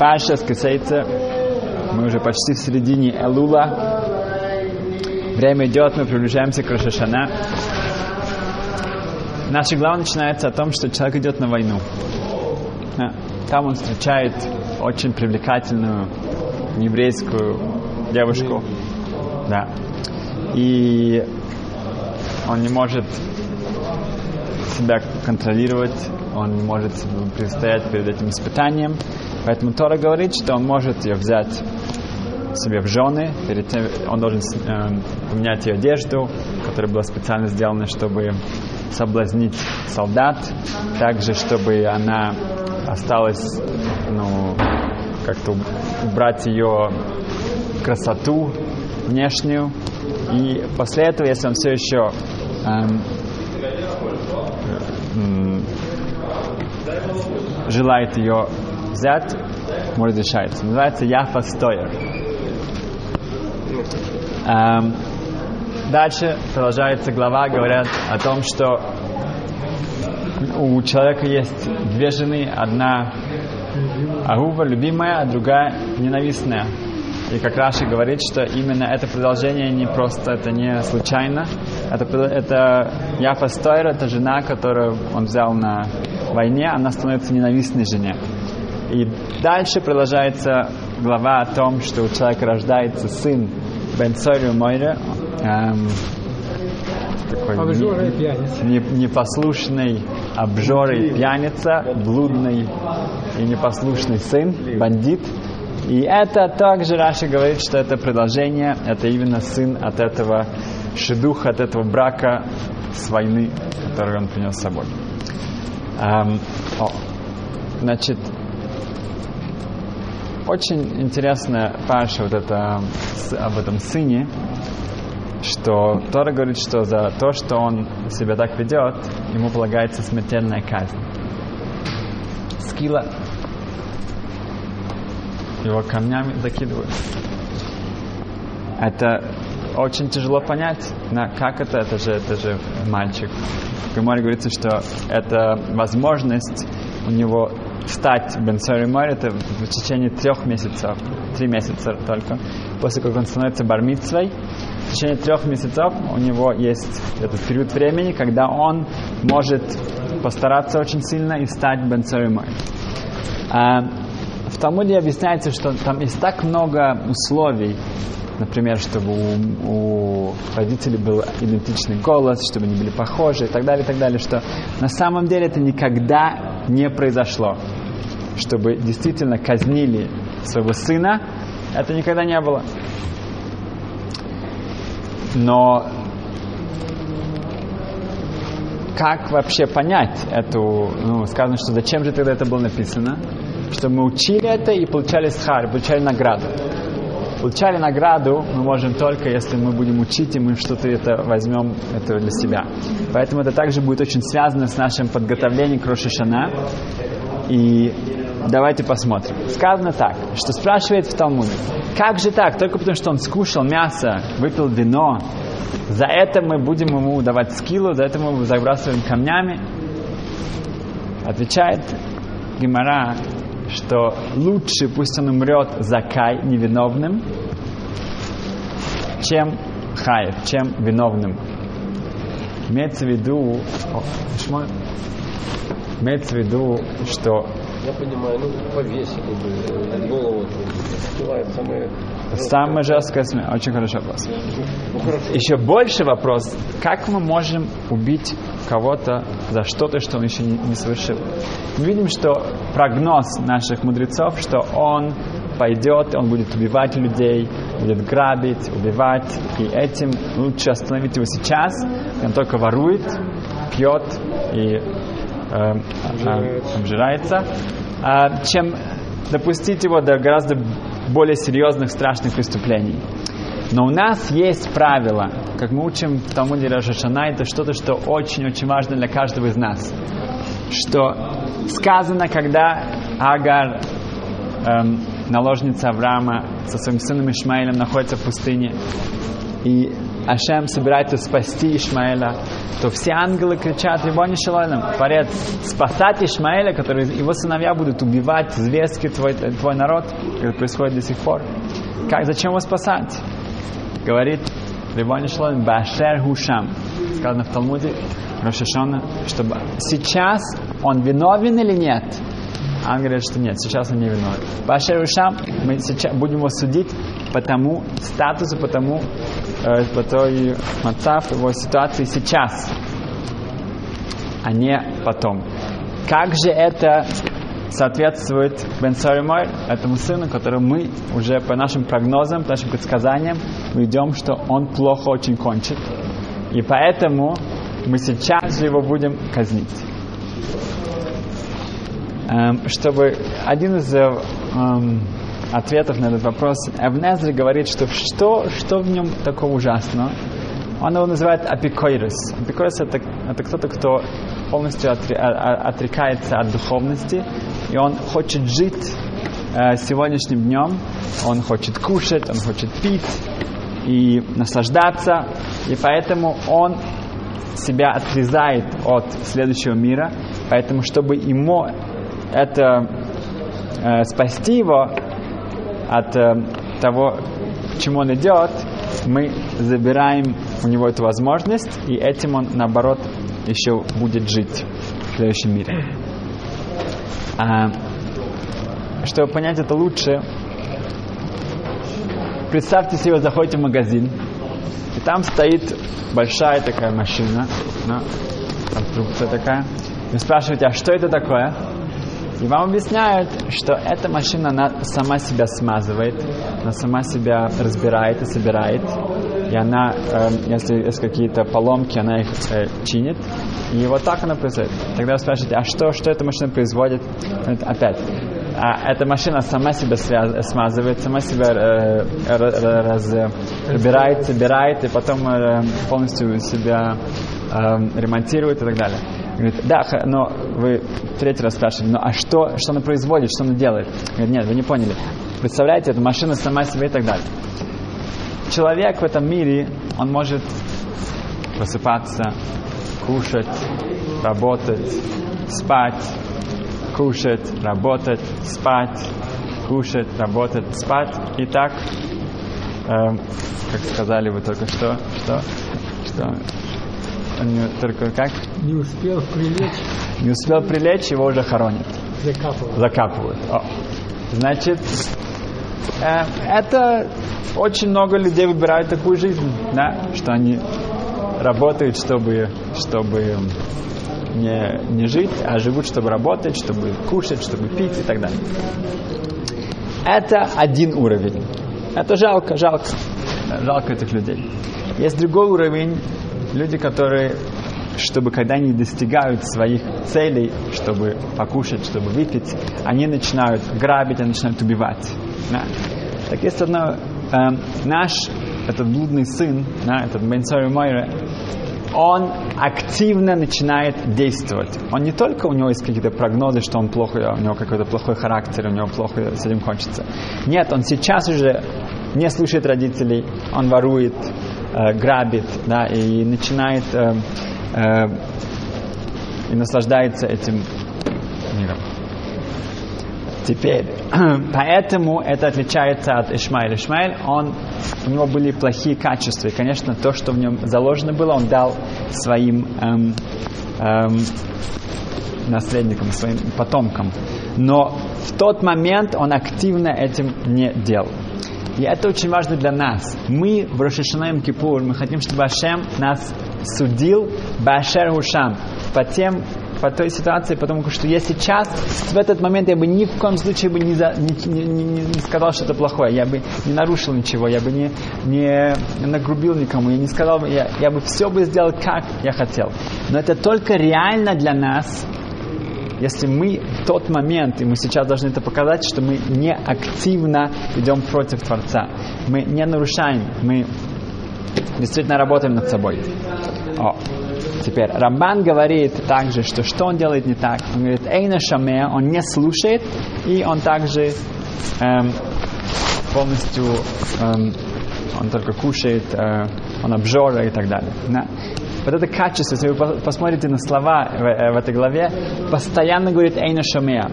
Паша с Кисейца. Мы уже почти в середине Элула. Время идет, мы приближаемся к Рошашана. Наша глава начинается о том, что человек идет на войну. Там он встречает очень привлекательную еврейскую девушку. Да. И он не может себя контролировать, он не может предстоять перед этим испытанием. Поэтому Тора говорит, что он может ее взять себе в жены, перед тем он должен э, поменять ее одежду, которая была специально сделана, чтобы соблазнить солдат, также чтобы она осталась, ну, как-то убрать ее красоту внешнюю. И после этого, если он все еще эм, желает ее взять, может решается. Называется Яфа Стойер. Эм, дальше продолжается глава, говорят о том, что у человека есть две жены, одна Агува, любимая, а другая ненавистная. И как Раши говорит, что именно это продолжение не просто, это не случайно. Это, это Яфа Стойр, это жена, которую он взял на войне, она становится ненавистной жене. И дальше продолжается глава о том, что у человека рождается сын Бен Сойру Мойре, эм, такой не, не, непослушный обжор и пьяница, блудный и непослушный сын, бандит. И это также Раша говорит, что это продолжение, это именно сын от этого шедуха, от этого брака с войны, который он принес с собой. Эм, о, значит, очень интересная паша вот это, об этом сыне, что Тора говорит, что за то, что он себя так ведет, ему полагается смертельная казнь. Скила его камнями закидывают. Это очень тяжело понять, на, как это, это же, это же мальчик. В Гаморе говорится, что это возможность у него стать Бенсори Мори, это в течение трех месяцев, три месяца только, после как он становится бармитсвой, в течение трех месяцев у него есть этот период времени, когда он может постараться очень сильно и стать Бенсори Мори. А, в Талмуде объясняется, что там есть так много условий, например, чтобы у, у родителей был идентичный голос, чтобы они были похожи и так далее, и так далее, что на самом деле это никогда не произошло. Чтобы действительно казнили своего сына, это никогда не было. Но как вообще понять эту, ну, сказано, что зачем же тогда это было написано? Что мы учили это и получали схар, получали награду. Получали награду мы можем только, если мы будем учить, и мы что-то это возьмем это для себя. Поэтому это также будет очень связано с нашим подготовлением к Рошишана. И давайте посмотрим. Сказано так, что спрашивает в Талмуде, как же так, только потому что он скушал мясо, выпил вино, за это мы будем ему давать скиллу, за это мы его забрасываем камнями? Отвечает Гимара, что лучше пусть он умрет закай невиновным, чем хаев, чем виновным. Имеется в виду, о, имеется в виду, что я понимаю, ну повесили бы голову, скрывает самое Самая жесткая смерть. Очень хороший вопрос. Ну, хорошо. Еще больше вопрос, как мы можем убить кого-то за что-то, что он еще не, не совершил. Мы видим, что прогноз наших мудрецов, что он пойдет, он будет убивать людей, будет грабить, убивать, и этим лучше остановить его сейчас, он только ворует, пьет и э, обжирается э, чем допустить его до гораздо более серьезных, страшных преступлений. Но у нас есть правило, как мы учим в Талмуде Рашашана, это что-то, что очень-очень важно для каждого из нас. Что сказано, когда Агар, эм, наложница Авраама, со своим сыном Ишмаилем находится в пустыне, и Ашем собирается спасти Ишмаэля, то все ангелы кричат, Рибони Шалойном, творец, спасать Ишмаэля, который его сыновья будут убивать зверски твой, твой народ, как происходит до сих пор. Как, зачем его спасать? Говорит Рибони Шалойном, Башер Хушам. Сказано в Талмуде, Рошашона, чтобы сейчас он виновен или нет? Он говорит, что нет, сейчас он не виновен. Башер Ушам, мы сейчас будем его судить по тому статусу, по тому, э, по той мацав, его ситуации сейчас, а не потом. Как же это соответствует Бен Мой, этому сыну, которому мы уже по нашим прогнозам, по нашим предсказаниям, мы идем, что он плохо очень кончит. И поэтому мы сейчас же его будем казнить. Эм, чтобы один из э, эм, ответов на этот вопрос, Эвнезри говорит, что что, что в нем такого ужасного? Он его называет апикойрос. Апикойрос это, это кто-то, кто полностью отри, а, а, отрекается от духовности, и он хочет жить э, сегодняшним днем, он хочет кушать, он хочет пить и наслаждаться, и поэтому он себя отрезает от следующего мира, поэтому чтобы ему это э, спасти его от э, того, чему он идет, мы забираем у него эту возможность, и этим он, наоборот, еще будет жить в следующем мире. А, чтобы понять это лучше, представьте себе, заходите в магазин, и там стоит большая такая машина, да, конструкция такая. Вы спрашиваете, а что это такое? И вам объясняют, что эта машина, она сама себя смазывает, она сама себя разбирает и собирает. И она, э, если есть какие-то поломки, она их э, чинит. И вот так она происходит. Тогда вы спрашиваете, а что, что эта машина производит? Опять, а эта машина сама себя связ, смазывает, сама себя э, раз, разбирает, собирает, и потом э, полностью себя э, ремонтирует и так далее. Говорит, да, но вы третий раз спрашиваете, ну а что, что она производит, что она делает? Говорит, нет, вы не поняли. Представляете, эта машина сама себе и так далее. Человек в этом мире, он может просыпаться, кушать, работать, спать, кушать, работать, спать, кушать, работать, спать. И так, э, как сказали вы только что, что, что он только как? Не успел прилечь. Не успел прилечь, его уже хоронят. Закапывают. Закапывают. О. Значит, э, это очень много людей выбирают такую жизнь, да, что они работают, чтобы, чтобы не, не жить, а живут, чтобы работать, чтобы кушать, чтобы пить и так далее. Это один уровень. Это жалко, жалко. Жалко этих людей. Есть другой уровень, люди, которые, чтобы когда они достигают своих целей, чтобы покушать, чтобы выпить, они начинают грабить, они начинают убивать. Да. Так есть одно, э, наш, этот блудный сын, да, этот Бенсори Мойре, он активно начинает действовать. Он не только у него есть какие-то прогнозы, что он плохо, у него какой-то плохой характер, у него плохо с этим кончится. Нет, он сейчас уже не слушает родителей, он ворует, э, грабит, да, и начинает э, э, и наслаждается этим миром. Теперь, поэтому это отличается от Ишмаэля. Ишмаэль, он, у него были плохие качества. И, конечно, то, что в нем заложено было, он дал своим эм, эм, наследникам, своим потомкам. Но в тот момент он активно этим не делал. И это очень важно для нас. Мы в Рошашанаем Кипур, мы хотим, чтобы Ашем нас судил Башер Хушам по тем по той ситуации, потому что я сейчас, в этот момент я бы ни в коем случае бы не, за, не, не, не, не сказал что-то плохое, я бы не нарушил ничего, я бы не, не нагрубил никому, я не сказал, я, я бы все бы сделал, как я хотел. Но это только реально для нас, если мы в тот момент, и мы сейчас должны это показать, что мы не активно идем против Творца, мы не нарушаем, мы действительно работаем над собой. О. Теперь Рамбан говорит также, что что он делает не так. Он говорит, Эйна Шаме, он не слушает, и он также эм, полностью, эм, он только кушает, э, он обжора и так далее. Да? Вот это качество, если вы по- посмотрите на слова в, э, в этой главе, постоянно говорит Эйна Шамея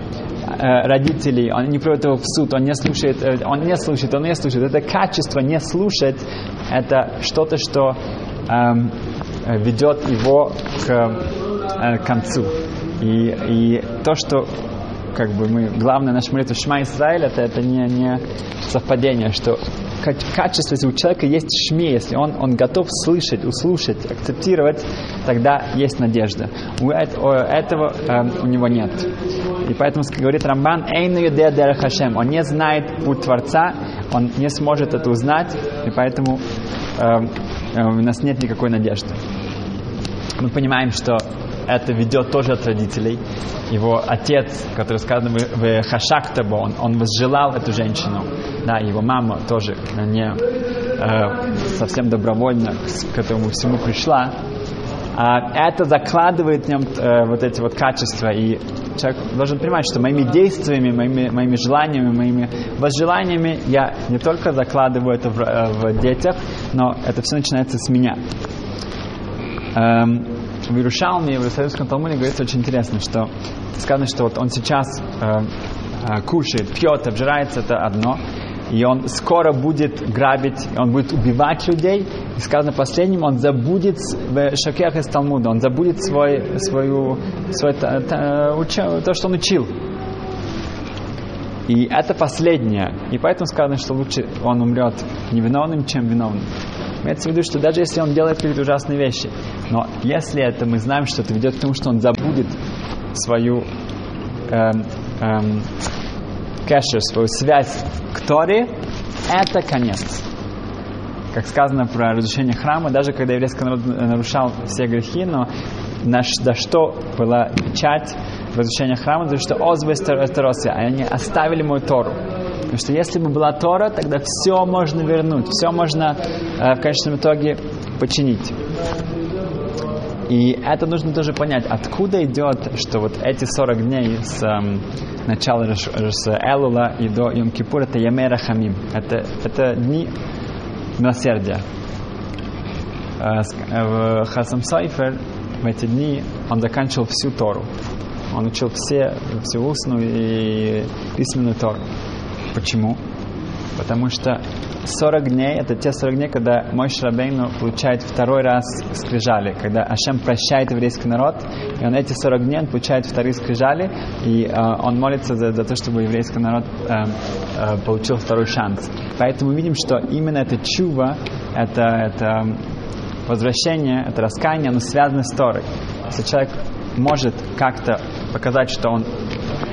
родителей, он не приводит его в суд, он не слушает, э, он не слушает, он не слушает. Это качество не слушать, это что-то, что эм, э, ведет его к э, концу. И, и то, что как бы мы, главное наш молитва Шма Израиль, это, это не, не совпадение, что качество, если у человека есть шме, если он, он готов слышать, услышать, акцептировать, тогда есть надежда. У, эт- у этого эм, у него нет. И поэтому говорит Рамбан, «Эйну Хашем». Он не знает путь Творца, он не сможет это узнать, и поэтому эм, э, у нас нет никакой надежды. Мы понимаем, что это ведет тоже от родителей. Его отец, который сказано в, Хашактабо, он, он возжелал эту женщину. Да, его мама тоже не э, совсем добровольно к, к этому всему пришла. А это закладывает в нем э, вот эти вот качества. И человек должен понимать, что моими действиями, моими, моими желаниями, моими возжеланиями я не только закладываю это в, э, в детях, но это все начинается с меня. Эм, в Иерушалме, в Иерусалимском Талмуде говорится очень интересно, что сказано, что вот он сейчас э, э, кушает, пьет, обжирается, это одно, и он скоро будет грабить, он будет убивать людей, и сказано последним, он забудет в шакех из Талмуда, он забудет свой, свою, свой, та, та, уча, то, что он учил. И это последнее. И поэтому сказано, что лучше он умрет невиновным, чем виновным. Имеется в виду, что даже если он делает какие-то ужасные вещи, но если это мы знаем, что это ведет к тому, что он забудет свою эм, эм, кэшер, свою связь к Торе, это конец. Как сказано про разрушение храма, даже когда еврейский народ нарушал все грехи, но на, за что была печать разрушения храма, за что озвы Таросы, они оставили мою Тору. Потому что если бы была Тора, тогда все можно вернуть, все можно э, в конечном итоге починить. И это нужно тоже понять, откуда идет, что вот эти 40 дней с эм, начала с Элула и до Йом Кипур это Ямера Хамим. Это, это дни милосердия. Э, э, Хасам Сайфер в эти дни он заканчивал всю Тору. Он учил все, всю устную и письменную Тору. Почему? Потому что 40 дней, это те 40 дней, когда мой Шрабейну получает второй раз скрижали, когда Ашем прощает еврейский народ, и он эти 40 дней он получает вторые скрижали, и э, он молится за, за то, чтобы еврейский народ э, э, получил второй шанс. Поэтому видим, что именно это чува, это, это возвращение, это раскаяние, оно связано с Торой. Если человек может как-то показать, что он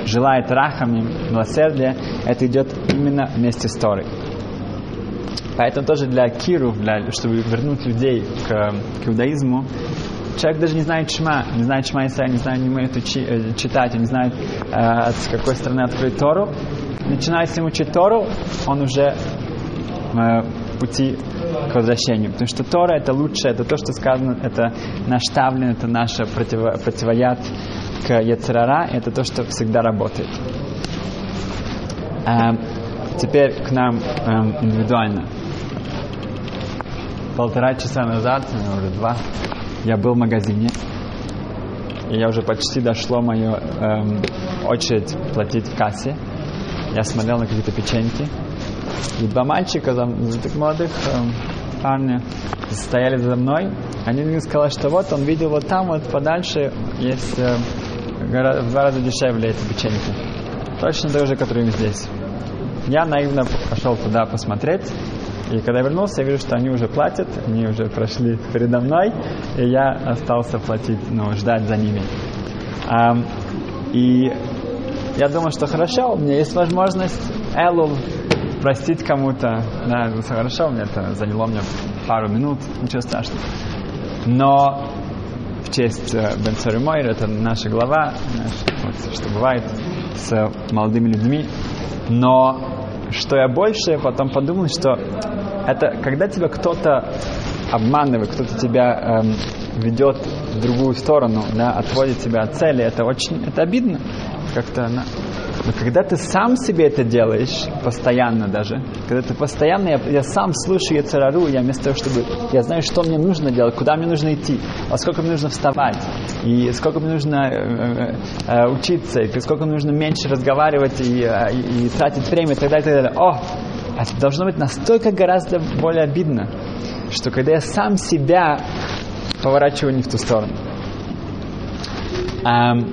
желает рахами, милосердия, это идет именно вместе с Торой. Поэтому тоже для Киру, для, чтобы вернуть людей к, к иудаизму, человек даже не знает Шма, не знает Шма Исраиль, не знает, не умеет учи, э, читать, не знает, э, с какой стороны открыть Тору. Начиная с ним учить Тору, он уже э, пути к возвращению. Потому что Тора это лучшее, это то, что сказано, это наш тавлин, это наш противо, противояд к Яцерара, это то, что всегда работает. Эм, теперь к нам эм, индивидуально. Полтора часа назад, наверное, уже два, я был в магазине, и я уже почти дошло мою эм, очередь платить в кассе. Я смотрел на какие-то печеньки, и два мальчика, там, таких молодых эм, парня, стояли за мной. Они мне сказали, что вот он видел вот там, вот подальше есть э, в два раза дешевле эти печеньки. Точно такие же, которые здесь. Я наивно пошел туда посмотреть. И когда я вернулся, я вижу, что они уже платят, они уже прошли передо мной, и я остался платить, ну, ждать за ними. Ам, и я думал, что хорошо, у меня есть возможность Элул простить кому-то. Да, хорошо, мне это заняло мне пару минут, ничего страшного. Но в честь э, Бен Царимойр, это наша глава, вот, что бывает с молодыми людьми. Но что я больше потом подумал, что это когда тебя кто-то обманывает, кто-то тебя эм, ведет в другую сторону, да, отводит тебя от цели, это очень, это обидно. Как-то Но когда ты сам себе это делаешь, постоянно даже, когда ты постоянно, я, я сам слушаю Яцерару, я вместо того, чтобы, я знаю, что мне нужно делать, куда мне нужно идти, а сколько мне нужно вставать, и сколько мне нужно э, э, э, учиться, и сколько мне нужно меньше разговаривать и, э, и, и тратить время и так далее, и так далее. О, это должно быть настолько гораздо более обидно, что когда я сам себя поворачиваю не в ту сторону. Эм,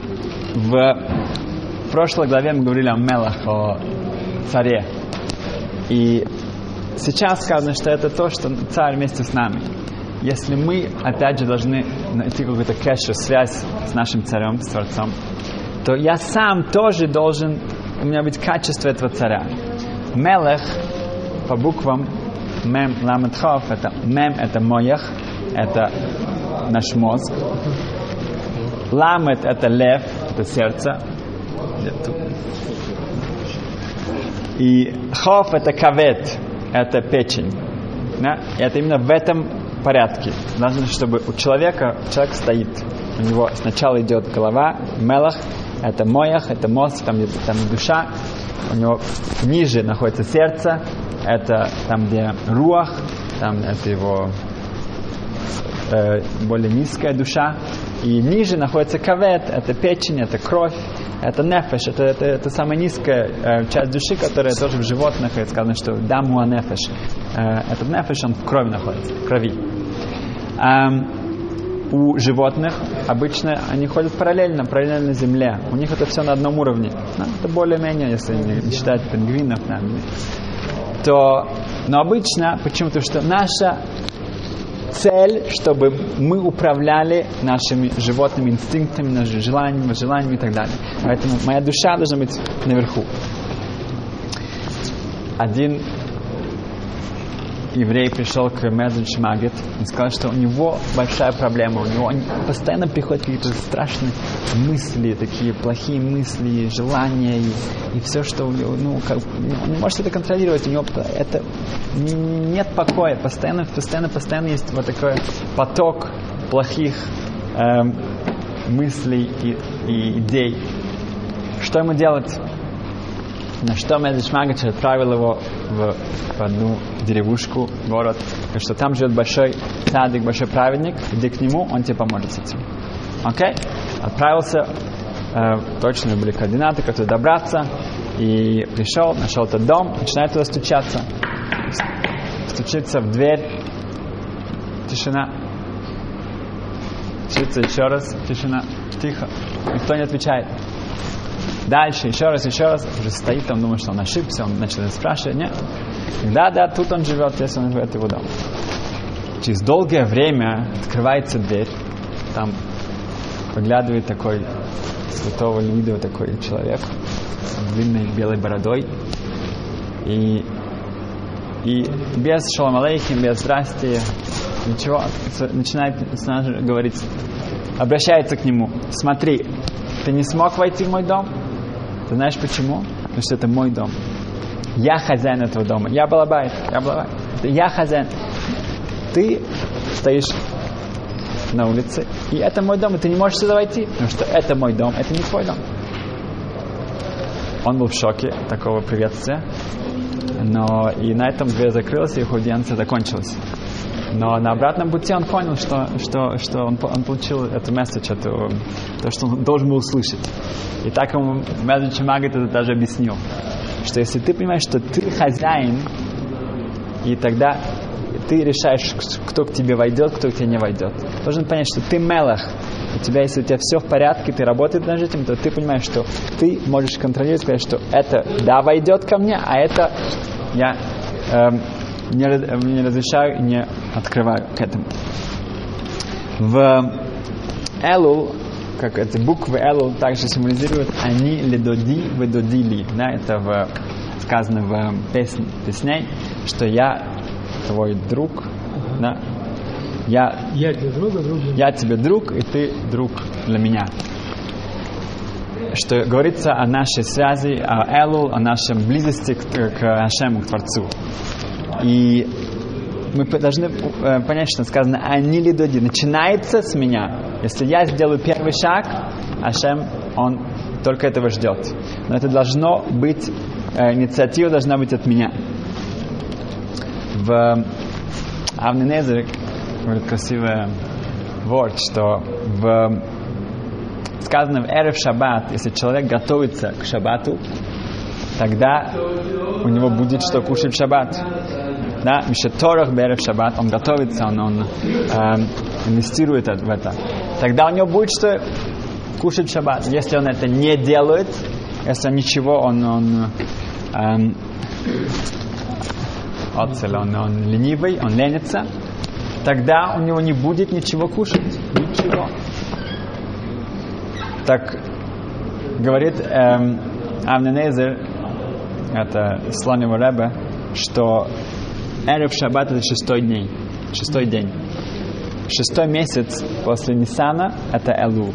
в прошлой главе мы говорили о Мелах, о царе. И сейчас сказано, что это то, что царь вместе с нами. Если мы, опять же, должны найти какую-то кэшу, связь с нашим царем, с Творцом, то я сам тоже должен, у меня быть качество этого царя. Мелех по буквам Мем Ламетхов, это Мем это моях, это наш мозг. Ламет это лев, это сердце. И хов это кавет, это печень. Да? И это именно в этом порядке. Нужно, чтобы у человека, человек стоит. У него сначала идет голова, мелах, это моях, это мозг, там, там душа. У него ниже находится сердце, это там, где руах, там это его э, более низкая душа. И ниже находится кавет, это печень, это кровь, это нефеш, это, это, это самая низкая э, часть души, которая тоже в животных, и сказано, что даму нефеш. Э, этот нефеш, он в крови находится, в крови. Эм, у животных обычно они ходят параллельно, параллельно земле. У них это все на одном уровне. Ну, это более-менее, если не считать пингвинов, да, то, но обычно, почему-то, что наша цель, чтобы мы управляли нашими животными инстинктами, нашими желаниями, желаниями и так далее. Поэтому моя душа должна быть наверху. Один еврей пришел к Меджидж Магет и сказал, что у него большая проблема. У него постоянно приходят какие-то страшные мысли, такие плохие мысли, желания и, и все, что у него, ну, как, он не может это контролировать. У него это нет покоя. Постоянно, постоянно, постоянно есть вот такой поток плохих эм, мыслей и, и идей. Что ему делать? На что Медведь Магача отправил его в, в одну деревушку, город, что там живет большой садик, большой праведник, где к нему он тебе поможет с этим. Окей? Отправился, э, точно были координаты, как туда добраться, и пришел, нашел этот дом, начинает туда стучаться. Стучится в дверь, тишина. Стучится еще раз, тишина, тихо, никто не отвечает. Дальше, еще раз, еще раз, уже стоит там, думает, что он ошибся, он начал спрашивать, нет. Да, да, тут он живет, если он живет его дом. Через долгое время открывается дверь, там выглядывает такой святого вида такой человек с длинной белой бородой и и без шалом алейхим, без здрасти, ничего, начинает сразу говорить, обращается к нему, смотри, ты не смог войти в мой дом? Ты знаешь почему? Потому что это мой дом. Я хозяин этого дома. Я балабайт. Я балабайт. Я хозяин. Ты стоишь на улице, и это мой дом, и ты не можешь сюда войти, потому что это мой дом, это не твой дом. Он был в шоке такого приветствия, но и на этом дверь закрылась, и их аудиенция закончилась. Но на обратном пути он понял, что, что, что он, он получил эту месседж, эту, то, что он должен был услышать. И так ему месседж Магит это даже объяснил, что если ты понимаешь, что ты хозяин, и тогда ты решаешь, кто к тебе войдет, кто к тебе не войдет. Должен понять, что ты мелах. У тебя, если у тебя все в порядке, ты работаешь над этим, то ты понимаешь, что ты можешь контролировать, сказать, что это да войдет ко мне, а это я эм, не, не разрешаю не открываю к этому. В Элул, как эти буквы Элул также символизируют они ледоди ведодили. Да, это в, сказано в песне, песней, что я твой друг, да, я, я тебе друг, а друг для я тебе друг, и ты друг для меня. Что говорится о нашей связи, о Элул, о нашем близости к, к Ашему, к Творцу. И мы должны понять, что сказано «Они ли доди» начинается с меня. Если я сделаю первый шаг, Ашем, он только этого ждет. Но это должно быть, э, инициатива должна быть от меня. В Авненезер говорит красивое word, что в сказано в Эрев Шаббат, если человек готовится к Шаббату, тогда у него будет что кушать в Шаббат. Да, Мишеторах Берев Шаббат, он готовится, он, он эм, инвестирует в это. Тогда у него будет что кушать в Шаббат. Если он это не делает, если ничего, он, он эм, отцель, он, он ленивый, он ленится, тогда у него не будет ничего кушать. Ничего. Так говорит эм, Авненезер, это Слонева Ребе, что Эрев Шаббат это шестой день. Шестой день. Шестой месяц после Нисана это Элу.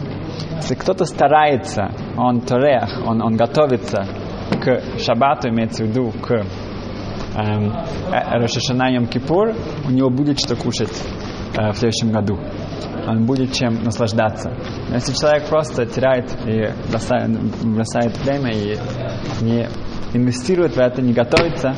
Если кто-то старается, он торех, он, он готовится к Шаббату, имеется в виду к эм, Рошашана Йом Кипур, у него будет что кушать э, в следующем году. Он будет чем наслаждаться. Но если человек просто теряет и бросает, бросает время и не инвестирует в это, не готовится,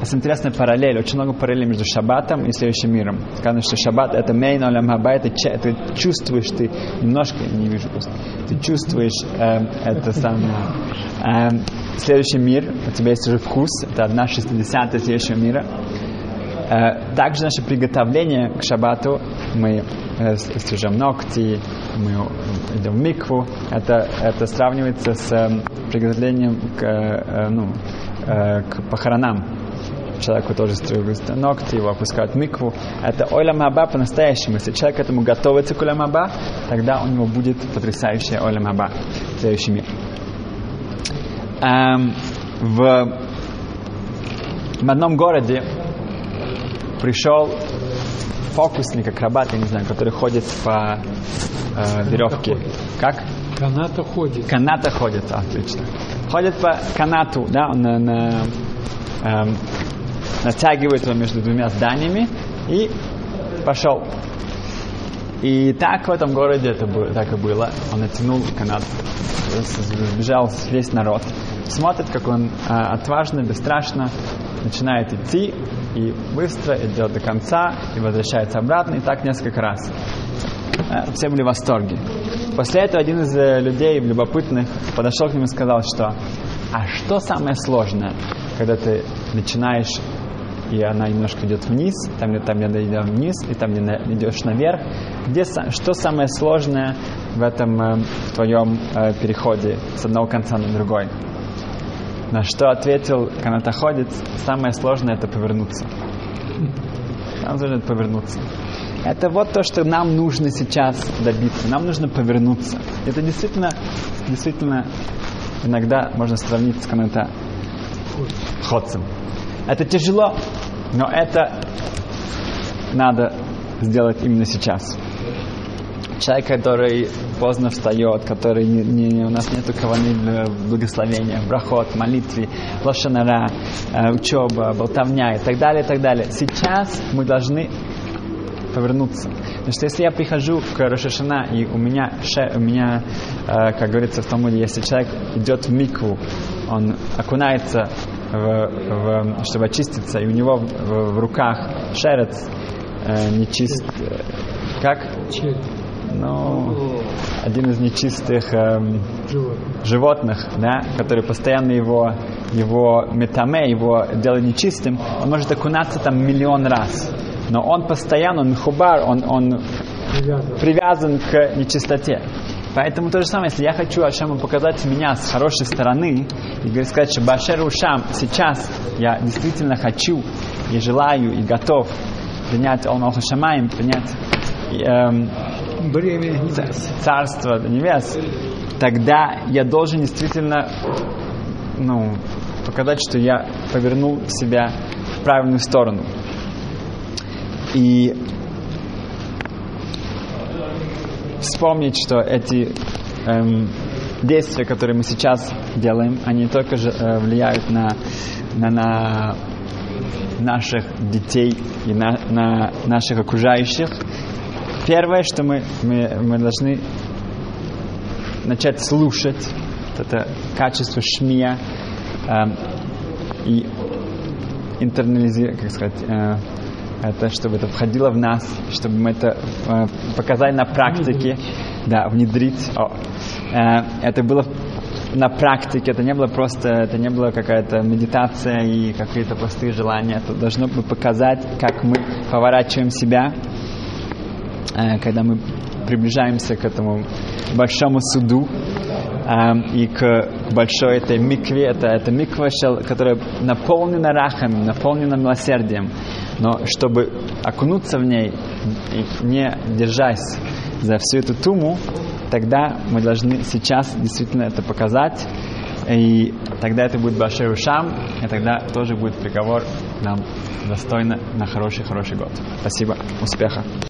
Это интересная параллель, очень много параллелей между шаббатом и следующим миром. Сказано, что шаббат это мейн олям хаба, это ты чувствуешь, ты немножко, не вижу просто, ты чувствуешь э, это самое. Э, следующий мир, у тебя есть уже вкус, это одна шестидесятая следующего мира. Э, также наше приготовление к шаббату, мы э, стрижем ногти, мы идем в микву, это, это сравнивается с э, приготовлением к, э, ну, э, к похоронам человеку тоже стригут ногти, его опускают в микву. Это ойлам хаба по-настоящему. Если человек к этому готовится к ойлам хаба, тогда у него будет потрясающая ойлам хаба, следующий мир. Эм, в, в одном городе пришел фокусник, акробат, я не знаю, который ходит по э, веревке. Как? Каната ходит. Каната ходит, отлично. Ходит по канату, да, на, на, эм, натягивает его между двумя зданиями и пошел. И так в этом городе это было, так и было. Он натянул канат, сбежал весь народ. Смотрит, как он а, отважно, бесстрашно начинает идти и быстро идет до конца и возвращается обратно, и так несколько раз. А, все были в восторге. После этого один из э, людей любопытных подошел к нему и сказал, что а что самое сложное, когда ты начинаешь и она немножко идет вниз, там, где, там, где идет вниз, и там, где идешь наверх. Где, что самое сложное в этом э, в твоем э, переходе с одного конца на другой? На что ответил канатоходец, самое сложное это повернуться. Нам нужно повернуться. Это вот то, что нам нужно сейчас добиться. Нам нужно повернуться. Это действительно, действительно иногда можно сравнить с каната ходцем. Это тяжело, но это надо сделать именно сейчас. Человек, который поздно встает, который не, не, у нас нету каваны для благословения, брахот, молитве, лошанара, э, учеба, болтовня и так далее, и так далее. Сейчас мы должны повернуться. Потому что если я прихожу к Рошашана, и у меня, ше, у меня э, как говорится в Талмуде, если человек идет в микву, он окунается в, в, чтобы очиститься, и у него в, в руках шерец э, нечист, э, как? Ну, один из нечистых эм, животных, да, который постоянно его, его метаме, его делает нечистым, он может окунаться там миллион раз. Но он постоянно, он хубар, он, он привязан. привязан к нечистоте. Поэтому то же самое, если я хочу Ашему показать меня с хорошей стороны и сказать, что Башер Ушам, сейчас я действительно хочу и желаю и готов принять Алмаху Шамаем, принять эм, царство небес, тогда я должен действительно ну, показать, что я повернул себя в правильную сторону. И вспомнить, что эти эм, действия, которые мы сейчас делаем, они только же, э, влияют на, на, на наших детей и на, на наших окружающих. Первое, что мы, мы, мы должны начать слушать, это качество шмия, эм, и интернализировать, как сказать, э, это, чтобы это входило в нас, чтобы мы это э, показали на практике, да, внедрить. О. Э, это было на практике, это не было просто, это не было какая-то медитация и какие-то простые желания, это должно бы показать, как мы поворачиваем себя, э, когда мы приближаемся к этому большому суду и к большой этой микве, это, это миква, которая наполнена рахами, наполнена милосердием, но чтобы окунуться в ней не держась за всю эту туму, тогда мы должны сейчас действительно это показать, и тогда это будет большой ушам, и тогда тоже будет приговор нам достойно на хороший-хороший год. Спасибо, успеха.